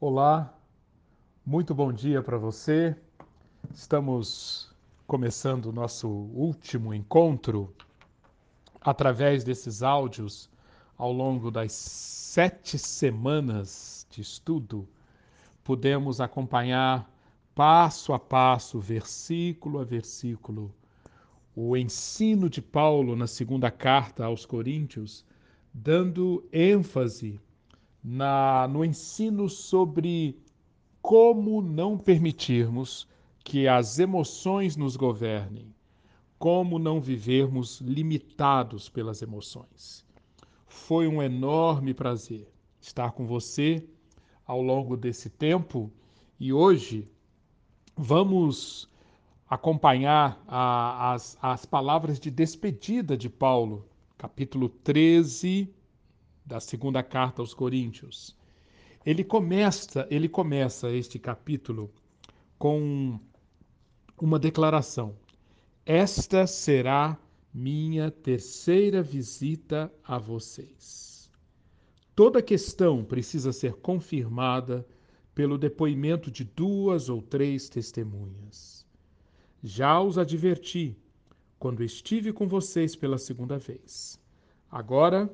Olá, muito bom dia para você. Estamos começando o nosso último encontro através desses áudios ao longo das sete semanas de estudo. Pudemos acompanhar passo a passo, versículo a versículo, o ensino de Paulo na segunda carta aos Coríntios, dando ênfase na, no ensino sobre como não permitirmos que as emoções nos governem, como não vivermos limitados pelas emoções. Foi um enorme prazer estar com você ao longo desse tempo e hoje vamos acompanhar a, as, as palavras de despedida de Paulo, capítulo 13 da segunda carta aos Coríntios. Ele começa, ele começa este capítulo com uma declaração. Esta será minha terceira visita a vocês. Toda questão precisa ser confirmada pelo depoimento de duas ou três testemunhas. Já os adverti quando estive com vocês pela segunda vez. Agora,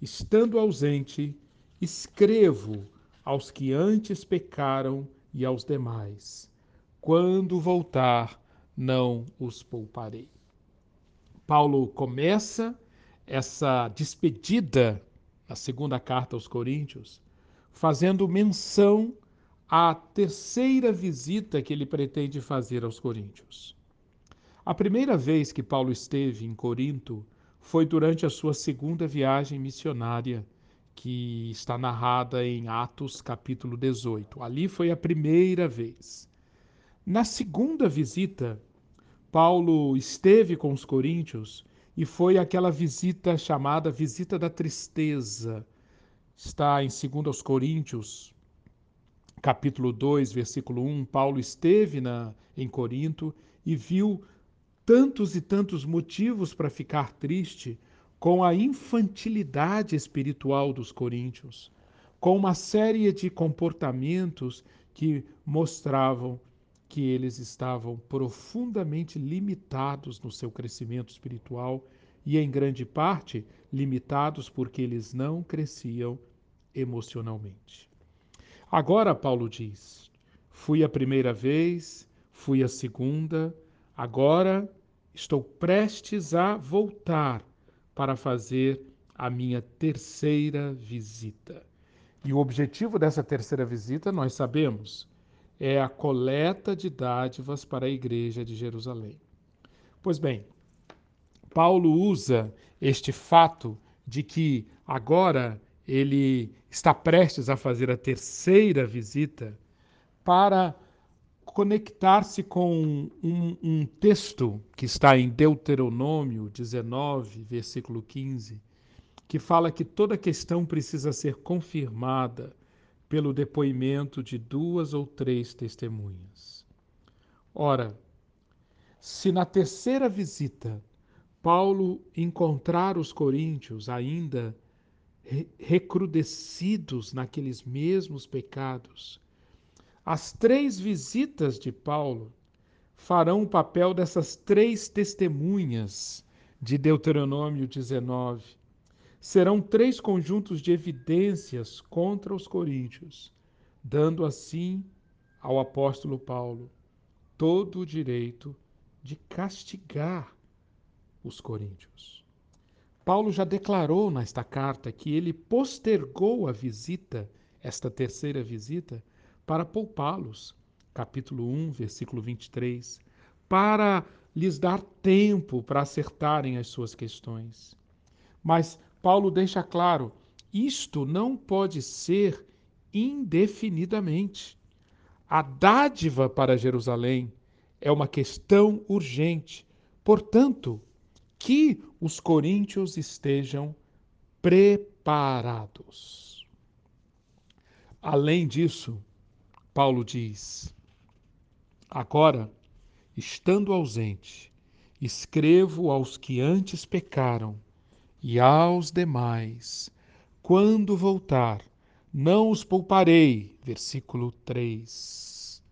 estando ausente, escrevo aos que antes pecaram e aos demais. Quando voltar, não os pouparei. Paulo começa essa despedida na segunda carta aos Coríntios, fazendo menção a terceira visita que ele pretende fazer aos Coríntios. A primeira vez que Paulo esteve em Corinto foi durante a sua segunda viagem missionária, que está narrada em Atos capítulo 18. Ali foi a primeira vez. Na segunda visita, Paulo esteve com os coríntios e foi aquela visita chamada visita da tristeza. Está em 2 Coríntios, capítulo 2, versículo 1, Paulo esteve na, em Corinto e viu tantos e tantos motivos para ficar triste com a infantilidade espiritual dos coríntios, com uma série de comportamentos que mostravam que eles estavam profundamente limitados no seu crescimento espiritual e, em grande parte, limitados porque eles não cresciam emocionalmente. Agora, Paulo diz: fui a primeira vez, fui a segunda, agora estou prestes a voltar para fazer a minha terceira visita. E o objetivo dessa terceira visita, nós sabemos, é a coleta de dádivas para a igreja de Jerusalém. Pois bem, Paulo usa este fato de que agora ele está prestes a fazer a terceira visita para conectar-se com um, um, texto que está em Deuteronômio 19, versículo 15, que fala que toda questão precisa ser confirmada pelo depoimento de duas ou três testemunhas. Ora, se na terceira visita Paulo encontrar os coríntios ainda recrudescidos naqueles mesmos pecados. As três visitas de Paulo farão o papel dessas três testemunhas de Deuteronômio 19. Serão três conjuntos de evidências contra os coríntios, dando assim ao apóstolo Paulo todo o direito de castigar os coríntios. Paulo já declarou nesta carta que ele postergou a visita, esta terceira visita, para poupá-los. Capítulo 1, versículo 23. Para lhes dar tempo para acertarem as suas questões. Mas Paulo deixa claro: isto não pode ser indefinidamente. A dádiva para Jerusalém é uma questão urgente. Portanto, que os coríntios estejam preparados. Além disso, Paulo diz: Agora, estando ausente, escrevo aos que antes pecaram e aos demais, quando voltar, não os pouparei. versículo 3.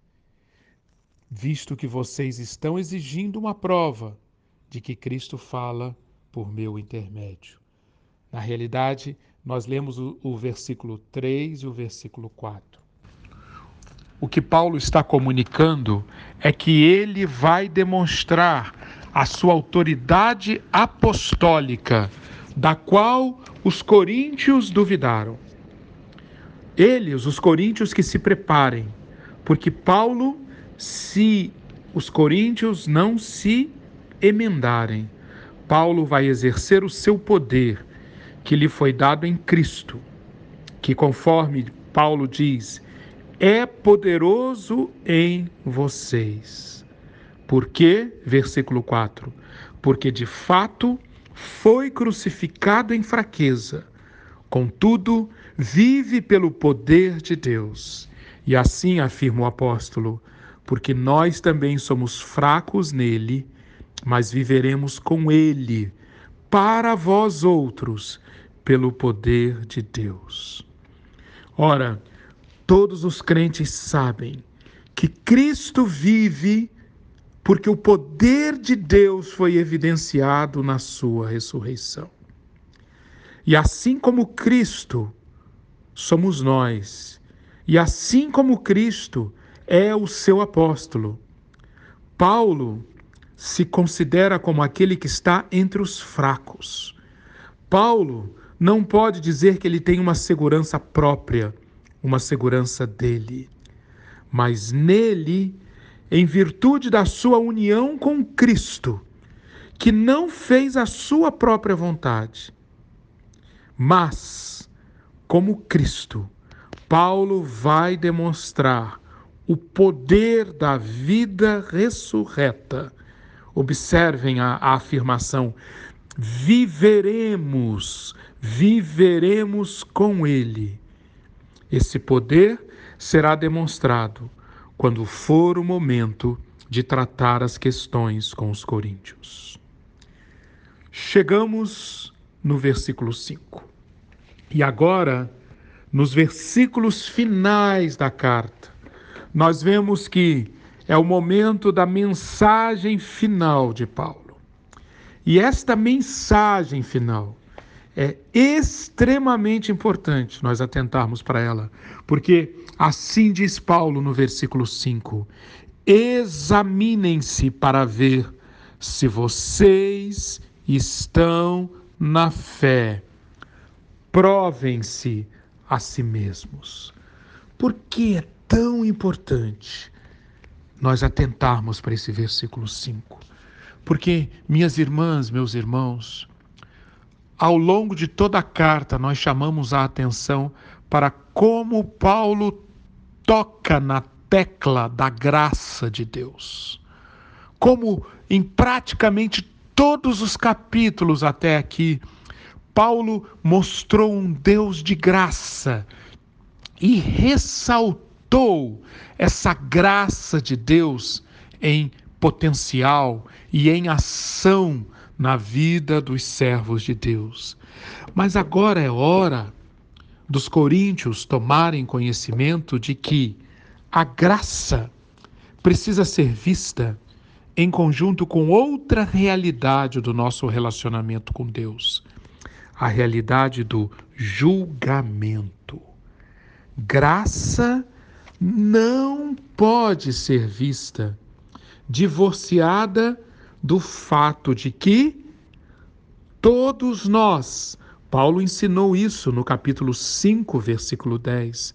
Visto que vocês estão exigindo uma prova de que Cristo fala por meu intermédio. Na realidade, nós lemos o, o versículo 3 e o versículo 4. O que Paulo está comunicando é que ele vai demonstrar a sua autoridade apostólica, da qual os coríntios duvidaram. Eles, os coríntios, que se preparem, porque Paulo, se os coríntios não se emendarem, Paulo vai exercer o seu poder que lhe foi dado em Cristo, que conforme Paulo diz, é poderoso em vocês. Por quê? Versículo 4. Porque de fato foi crucificado em fraqueza, contudo, vive pelo poder de Deus. E assim afirma o apóstolo, porque nós também somos fracos nele, mas viveremos com ele, para vós outros, pelo poder de Deus. Ora, todos os crentes sabem que Cristo vive porque o poder de Deus foi evidenciado na sua ressurreição. E assim como Cristo somos nós. E assim como Cristo é o seu apóstolo, Paulo se considera como aquele que está entre os fracos. Paulo não pode dizer que ele tem uma segurança própria, uma segurança dele, mas nele, em virtude da sua união com Cristo, que não fez a sua própria vontade, mas como Cristo, Paulo vai demonstrar o poder da vida ressurreta. Observem a, a afirmação: viveremos, viveremos com Ele. Esse poder será demonstrado quando for o momento de tratar as questões com os coríntios. Chegamos no versículo 5. E agora, nos versículos finais da carta, nós vemos que é o momento da mensagem final de Paulo. E esta mensagem final é extremamente importante nós atentarmos para ela, porque assim diz Paulo no versículo 5: examinem-se para ver se vocês estão na fé provem-se a si mesmos. Por que é tão importante nós atentarmos para esse versículo 5? Porque, minhas irmãs, meus irmãos, ao longo de toda a carta, nós chamamos a atenção para como Paulo toca na tecla da graça de Deus. Como em praticamente todos os capítulos até aqui, Paulo mostrou um Deus de graça e ressaltou essa graça de Deus em potencial e em ação na vida dos servos de Deus. Mas agora é hora dos coríntios tomarem conhecimento de que a graça precisa ser vista em conjunto com outra realidade do nosso relacionamento com Deus a realidade do julgamento. Graça não pode ser vista divorciada do fato de que todos nós, Paulo ensinou isso no capítulo 5, versículo 10,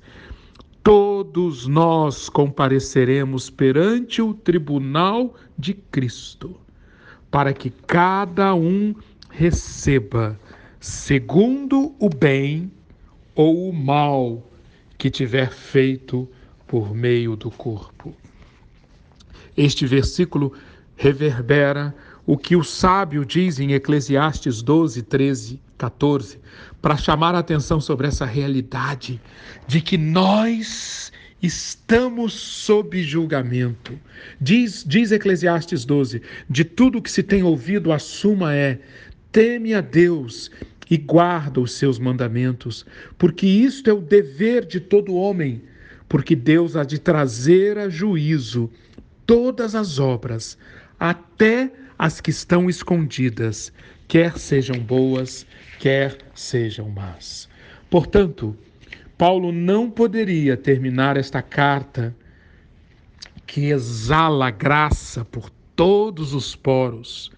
todos nós compareceremos perante o tribunal de Cristo, para que cada um receba segundo o bem ou o mal que tiver feito por meio do corpo. Este versículo reverbera o que o sábio diz em Eclesiastes 12, 13, 14, para chamar a atenção sobre essa realidade de que nós estamos sob julgamento. Diz, diz Eclesiastes 12: de tudo que se tem ouvido, a suma é: teme a Deus e guarda os seus mandamentos, porque isto é o dever de todo homem, porque Deus há de trazer a juízo todas as obras, até as que estão escondidas, quer sejam boas, quer sejam más. Portanto, Paulo não poderia terminar esta carta que exala graça por todos os poros,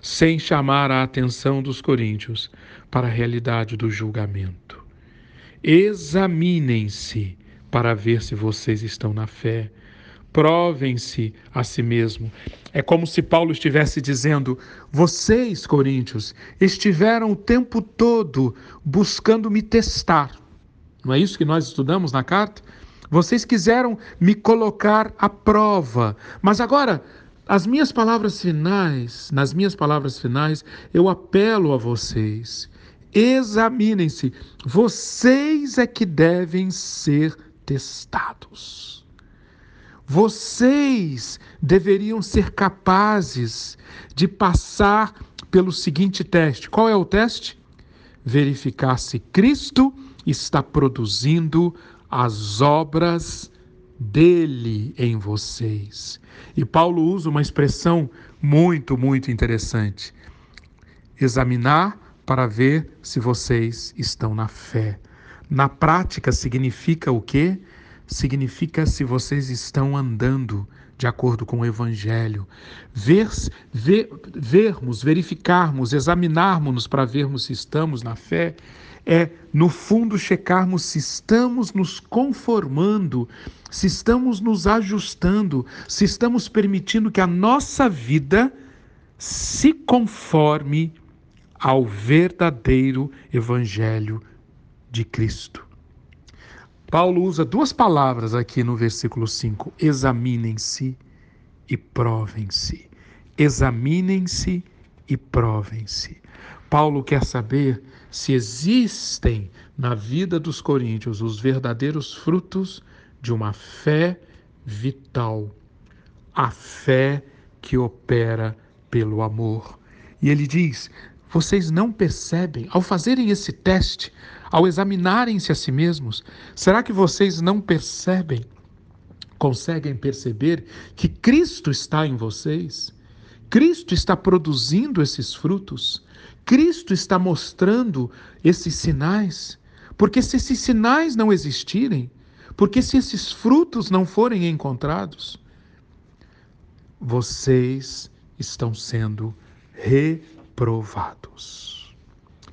sem chamar a atenção dos coríntios para a realidade do julgamento. Examinem-se para ver se vocês estão na fé. Provem-se a si mesmo. É como se Paulo estivesse dizendo: vocês, coríntios, estiveram o tempo todo buscando me testar. Não é isso que nós estudamos na carta? Vocês quiseram me colocar à prova, mas agora as minhas palavras finais, nas minhas palavras finais, eu apelo a vocês. Examinem-se. Vocês é que devem ser testados. Vocês deveriam ser capazes de passar pelo seguinte teste. Qual é o teste? Verificar se Cristo está produzindo as obras dele em vocês. E Paulo usa uma expressão muito, muito interessante. Examinar para ver se vocês estão na fé. Na prática significa o quê? Significa se vocês estão andando de acordo com o Evangelho. Ver, ver, vermos, verificarmos, examinarmos para vermos se estamos na fé é, no fundo, checarmos se estamos nos conformando, se estamos nos ajustando, se estamos permitindo que a nossa vida se conforme ao verdadeiro Evangelho de Cristo. Paulo usa duas palavras aqui no versículo 5: examinem-se e provem-se. Examinem-se e provem-se. Paulo quer saber se existem na vida dos coríntios os verdadeiros frutos de uma fé vital, a fé que opera pelo amor. E ele diz: vocês não percebem, ao fazerem esse teste, ao examinarem-se a si mesmos, será que vocês não percebem, conseguem perceber que Cristo está em vocês? Cristo está produzindo esses frutos? Cristo está mostrando esses sinais, porque se esses sinais não existirem, porque se esses frutos não forem encontrados, vocês estão sendo reprovados.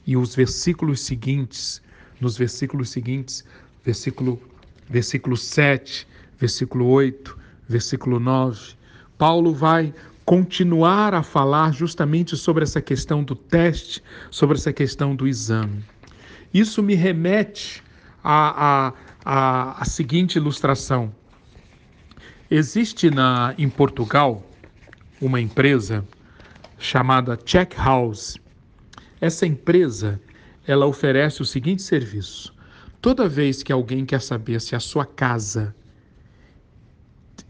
E os versículos seguintes, nos versículos seguintes, versículo, versículo 7, versículo 8, versículo 9, Paulo vai continuar a falar justamente sobre essa questão do teste, sobre essa questão do exame. Isso me remete à, à, à seguinte ilustração. Existe na, em Portugal uma empresa chamada Check House. Essa empresa ela oferece o seguinte serviço: toda vez que alguém quer saber se a sua casa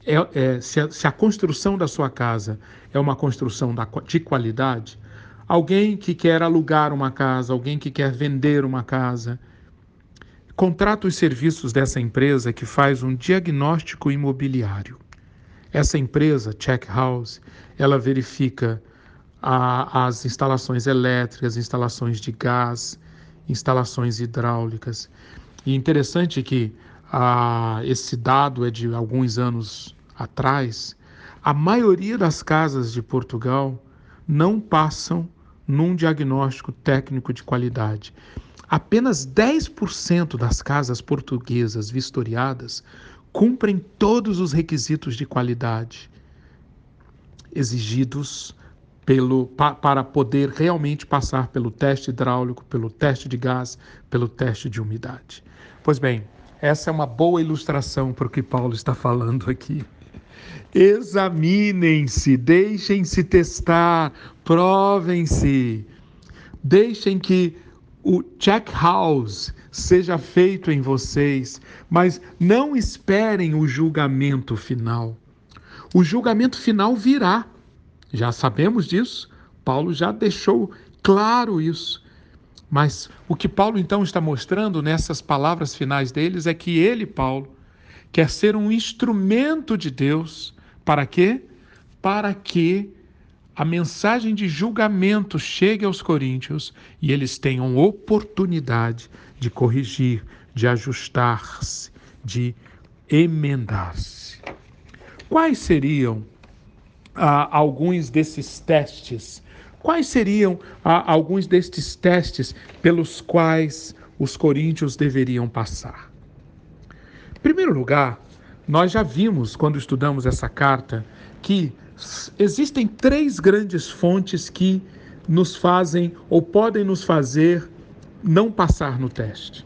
é, é, se, a, se, a, construção da sua casa é uma construção da, de qualidade, alguém que quer alugar uma casa, alguém que quer vender uma casa, contrata os serviços dessa empresa que faz um diagnóstico imobiliário. Essa empresa, Check House, ela verifica a, as instalações elétricas, instalações de gás, instalações hidráulicas. E interessante que ah, esse dado é de alguns anos atrás, a maioria das casas de Portugal não passam num diagnóstico técnico de qualidade. Apenas 10% das casas portuguesas vistoriadas cumprem todos os requisitos de qualidade exigidos pelo, pa, para poder realmente passar pelo teste hidráulico, pelo teste de gás, pelo teste de umidade. Pois bem, essa é uma boa ilustração para o que Paulo está falando aqui. Examinem-se, deixem-se testar, provem-se. Deixem que o check house seja feito em vocês, mas não esperem o julgamento final. O julgamento final virá. Já sabemos disso. Paulo já deixou claro isso. Mas o que Paulo então está mostrando nessas palavras finais deles é que ele, Paulo, quer ser um instrumento de Deus. Para quê? Para que a mensagem de julgamento chegue aos coríntios e eles tenham oportunidade de corrigir, de ajustar-se, de emendar-se. Quais seriam ah, alguns desses testes? Quais seriam ah, alguns destes testes pelos quais os coríntios deveriam passar? Em primeiro lugar, nós já vimos, quando estudamos essa carta, que existem três grandes fontes que nos fazem ou podem nos fazer não passar no teste.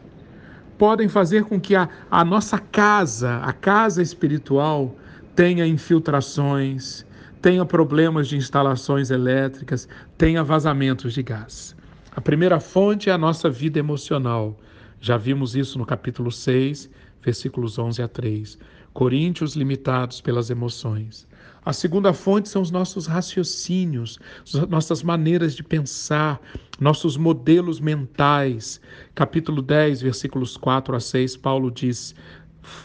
Podem fazer com que a, a nossa casa, a casa espiritual, tenha infiltrações, tenha problemas de instalações elétricas, tenha vazamentos de gás. A primeira fonte é a nossa vida emocional. Já vimos isso no capítulo 6, versículos 11 a 3. Coríntios limitados pelas emoções. A segunda fonte são os nossos raciocínios, nossas maneiras de pensar, nossos modelos mentais. Capítulo 10, versículos 4 a 6, Paulo diz: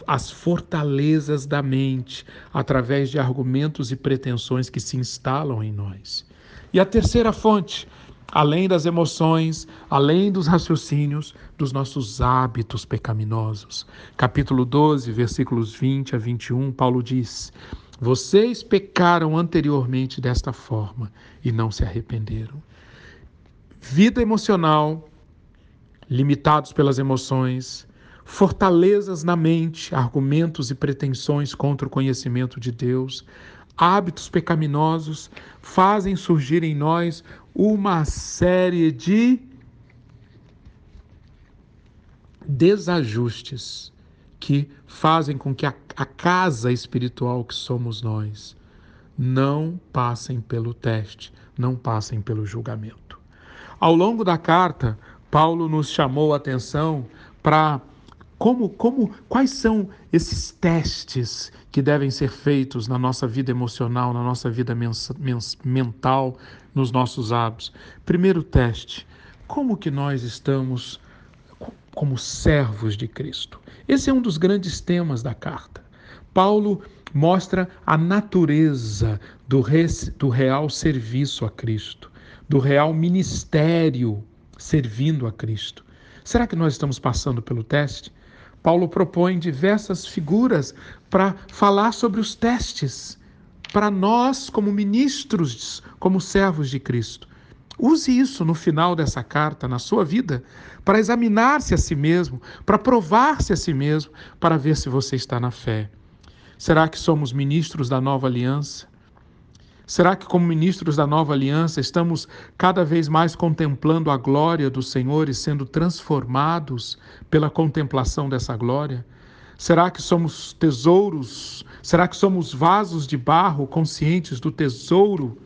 as fortalezas da mente, através de argumentos e pretensões que se instalam em nós. E a terceira fonte, além das emoções, além dos raciocínios, dos nossos hábitos pecaminosos. Capítulo 12, versículos 20 a 21, Paulo diz: vocês pecaram anteriormente desta forma e não se arrependeram. Vida emocional, limitados pelas emoções, fortalezas na mente, argumentos e pretensões contra o conhecimento de Deus, hábitos pecaminosos fazem surgir em nós uma série de desajustes que fazem com que a, a casa espiritual que somos nós não passem pelo teste, não passem pelo julgamento. Ao longo da carta, Paulo nos chamou a atenção para como, como, quais são esses testes que devem ser feitos na nossa vida emocional, na nossa vida mens, mens, mental, nos nossos hábitos? Primeiro teste: como que nós estamos como servos de Cristo. Esse é um dos grandes temas da carta. Paulo mostra a natureza do, do real serviço a Cristo, do real ministério servindo a Cristo. Será que nós estamos passando pelo teste? Paulo propõe diversas figuras para falar sobre os testes, para nós, como ministros, como servos de Cristo. Use isso no final dessa carta, na sua vida, para examinar-se a si mesmo, para provar-se a si mesmo, para ver se você está na fé. Será que somos ministros da nova aliança? Será que, como ministros da nova aliança, estamos cada vez mais contemplando a glória do Senhor e sendo transformados pela contemplação dessa glória? Será que somos tesouros? Será que somos vasos de barro conscientes do tesouro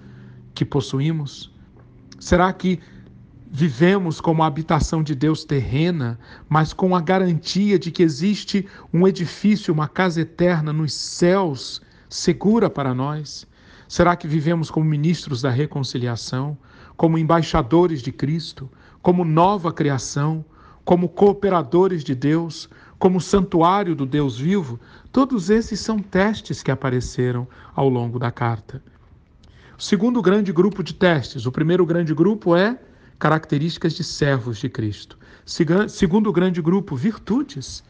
que possuímos? Será que vivemos como a habitação de Deus terrena, mas com a garantia de que existe um edifício, uma casa eterna nos céus, segura para nós? Será que vivemos como ministros da reconciliação, como embaixadores de Cristo, como nova criação, como cooperadores de Deus, como santuário do Deus vivo? Todos esses são testes que apareceram ao longo da carta. Segundo grande grupo de testes. O primeiro grande grupo é características de servos de Cristo. Segundo grande grupo, virtudes.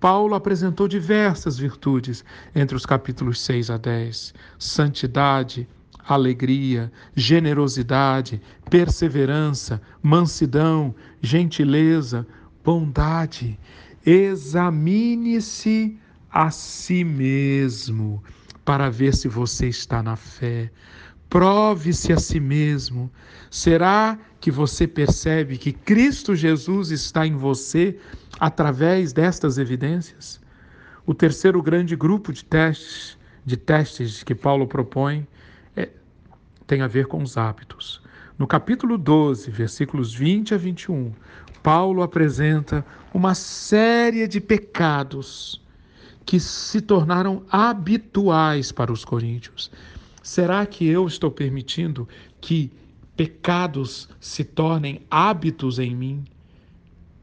Paulo apresentou diversas virtudes entre os capítulos 6 a 10: santidade, alegria, generosidade, perseverança, mansidão, gentileza, bondade. Examine-se a si mesmo para ver se você está na fé. Prove-se a si mesmo. Será que você percebe que Cristo Jesus está em você através destas evidências? O terceiro grande grupo de testes, de testes que Paulo propõe é, tem a ver com os hábitos. No capítulo 12, versículos 20 a 21, Paulo apresenta uma série de pecados que se tornaram habituais para os coríntios. Será que eu estou permitindo que pecados se tornem hábitos em mim?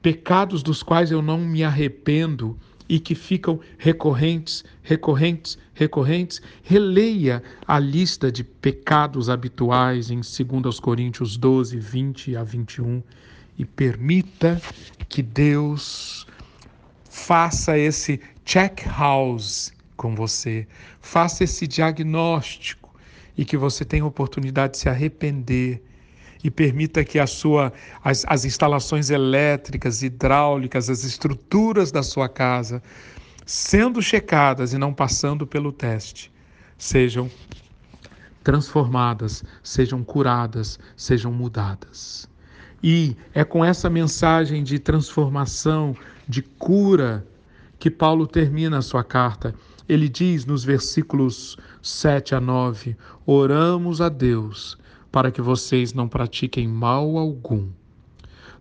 Pecados dos quais eu não me arrependo e que ficam recorrentes, recorrentes, recorrentes. Releia a lista de pecados habituais em 2 Coríntios 12, 20 a 21 e permita que Deus faça esse check house com você, faça esse diagnóstico e que você tenha oportunidade de se arrepender e permita que a sua, as, as instalações elétricas, hidráulicas, as estruturas da sua casa, sendo checadas e não passando pelo teste, sejam transformadas, sejam curadas, sejam mudadas. E é com essa mensagem de transformação, de cura, que Paulo termina a sua carta. Ele diz nos versículos 7 a 9: Oramos a Deus para que vocês não pratiquem mal algum.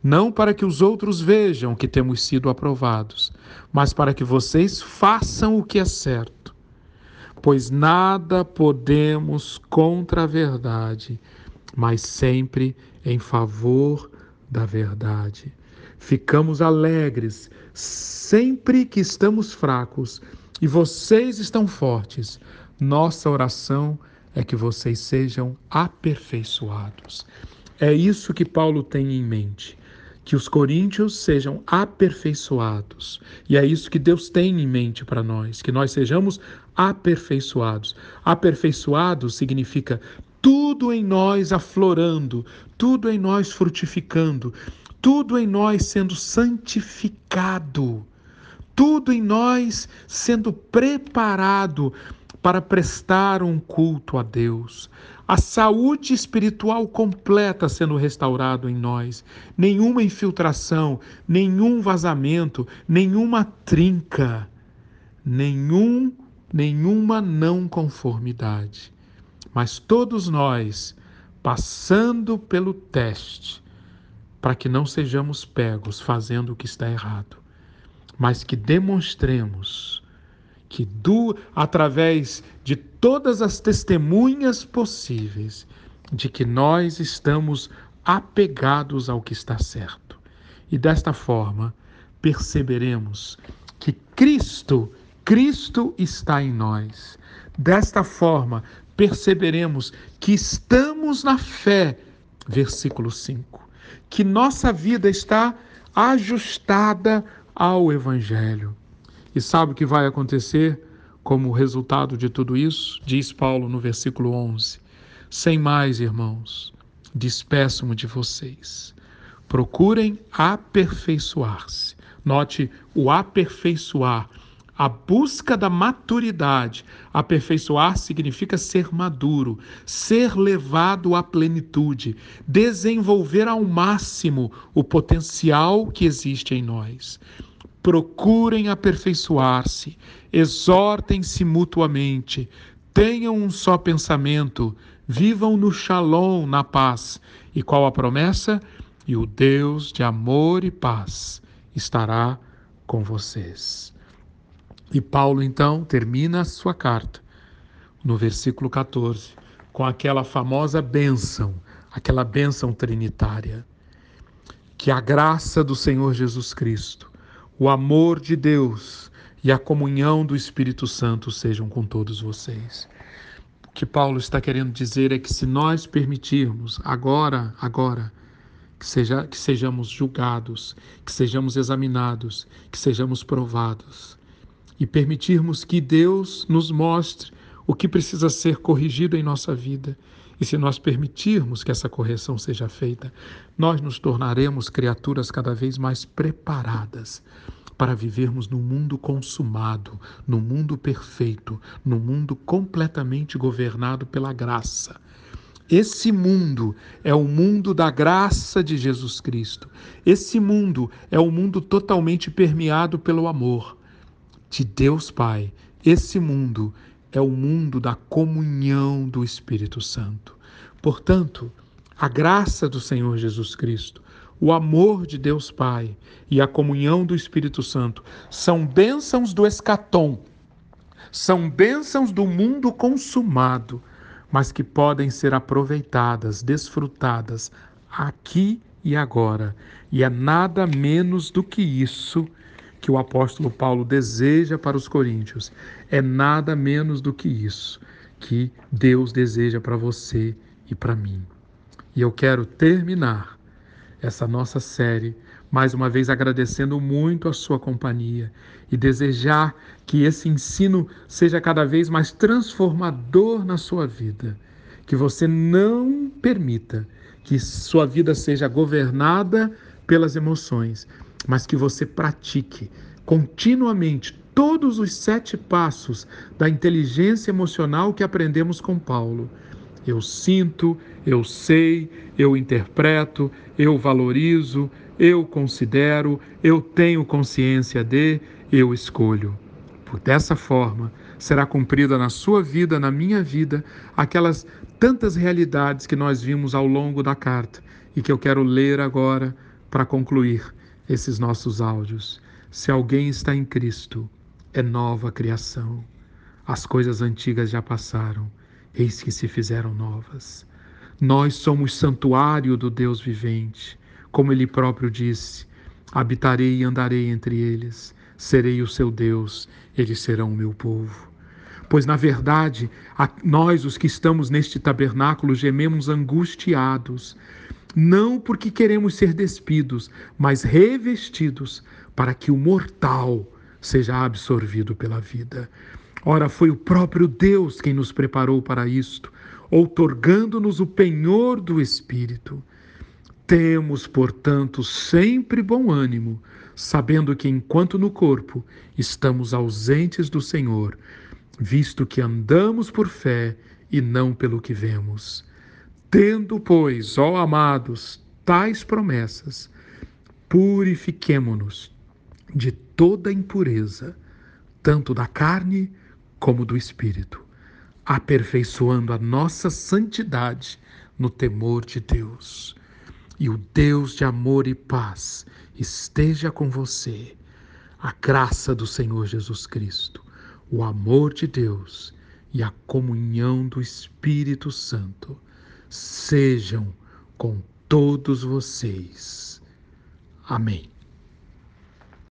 Não para que os outros vejam que temos sido aprovados, mas para que vocês façam o que é certo. Pois nada podemos contra a verdade, mas sempre em favor da verdade. Ficamos alegres sempre que estamos fracos e vocês estão fortes. Nossa oração é que vocês sejam aperfeiçoados. É isso que Paulo tem em mente. Que os coríntios sejam aperfeiçoados. E é isso que Deus tem em mente para nós, que nós sejamos aperfeiçoados. Aperfeiçoado significa tudo em nós aflorando, tudo em nós frutificando, tudo em nós sendo santificado, tudo em nós sendo preparado para prestar um culto a Deus. A saúde espiritual completa sendo restaurado em nós. Nenhuma infiltração, nenhum vazamento, nenhuma trinca, nenhum, nenhuma não conformidade. Mas todos nós passando pelo teste para que não sejamos pegos fazendo o que está errado, mas que demonstremos que do através de todas as testemunhas possíveis de que nós estamos apegados ao que está certo. E desta forma perceberemos que Cristo, Cristo está em nós. Desta forma perceberemos que estamos na fé, versículo 5, que nossa vida está ajustada ao evangelho e sabe o que vai acontecer como resultado de tudo isso? Diz Paulo no versículo 11: Sem mais, irmãos, despeço-me de vocês. Procurem aperfeiçoar-se. Note o aperfeiçoar, a busca da maturidade. Aperfeiçoar significa ser maduro, ser levado à plenitude, desenvolver ao máximo o potencial que existe em nós procurem aperfeiçoar-se, exortem-se mutuamente, tenham um só pensamento, vivam no shalom, na paz. E qual a promessa? E o Deus de amor e paz estará com vocês. E Paulo então termina a sua carta no versículo 14 com aquela famosa bênção, aquela bênção trinitária. Que a graça do Senhor Jesus Cristo, o amor de Deus e a comunhão do Espírito Santo sejam com todos vocês. O que Paulo está querendo dizer é que se nós permitirmos agora, agora, que, seja, que sejamos julgados, que sejamos examinados, que sejamos provados, e permitirmos que Deus nos mostre o que precisa ser corrigido em nossa vida, e se nós permitirmos que essa correção seja feita, nós nos tornaremos criaturas cada vez mais preparadas para vivermos num mundo consumado, num mundo perfeito, num mundo completamente governado pela graça. Esse mundo é o mundo da graça de Jesus Cristo. Esse mundo é o mundo totalmente permeado pelo amor de Deus Pai. Esse mundo é o mundo da comunhão do Espírito Santo. Portanto, a graça do Senhor Jesus Cristo, o amor de Deus Pai e a comunhão do Espírito Santo são bênçãos do escatom, são bênçãos do mundo consumado, mas que podem ser aproveitadas, desfrutadas aqui e agora. E é nada menos do que isso que o apóstolo Paulo deseja para os coríntios é nada menos do que isso que Deus deseja para você e para mim. E eu quero terminar essa nossa série mais uma vez agradecendo muito a sua companhia e desejar que esse ensino seja cada vez mais transformador na sua vida. Que você não permita que sua vida seja governada pelas emoções, mas que você pratique continuamente todos os sete passos da inteligência emocional que aprendemos com Paulo. Eu sinto, eu sei, eu interpreto, eu valorizo, eu considero, eu tenho consciência de, eu escolho. Por dessa forma, será cumprida na sua vida, na minha vida, aquelas tantas realidades que nós vimos ao longo da carta e que eu quero ler agora para concluir esses nossos áudios. Se alguém está em Cristo, é nova criação. As coisas antigas já passaram, eis que se fizeram novas. Nós somos santuário do Deus vivente. Como ele próprio disse: habitarei e andarei entre eles, serei o seu Deus, eles serão o meu povo. Pois, na verdade, nós, os que estamos neste tabernáculo, gememos angustiados, não porque queremos ser despidos, mas revestidos, para que o mortal seja absorvido pela vida. Ora, foi o próprio Deus quem nos preparou para isto, outorgando-nos o penhor do Espírito. Temos, portanto, sempre bom ânimo, sabendo que enquanto no corpo estamos ausentes do Senhor, visto que andamos por fé e não pelo que vemos. Tendo, pois, ó amados, tais promessas, purifiquemo-nos de toda impureza, tanto da carne como do espírito, aperfeiçoando a nossa santidade no temor de Deus e o Deus de amor e paz esteja com você. A graça do Senhor Jesus Cristo, o amor de Deus e a comunhão do Espírito Santo sejam com todos vocês. Amém.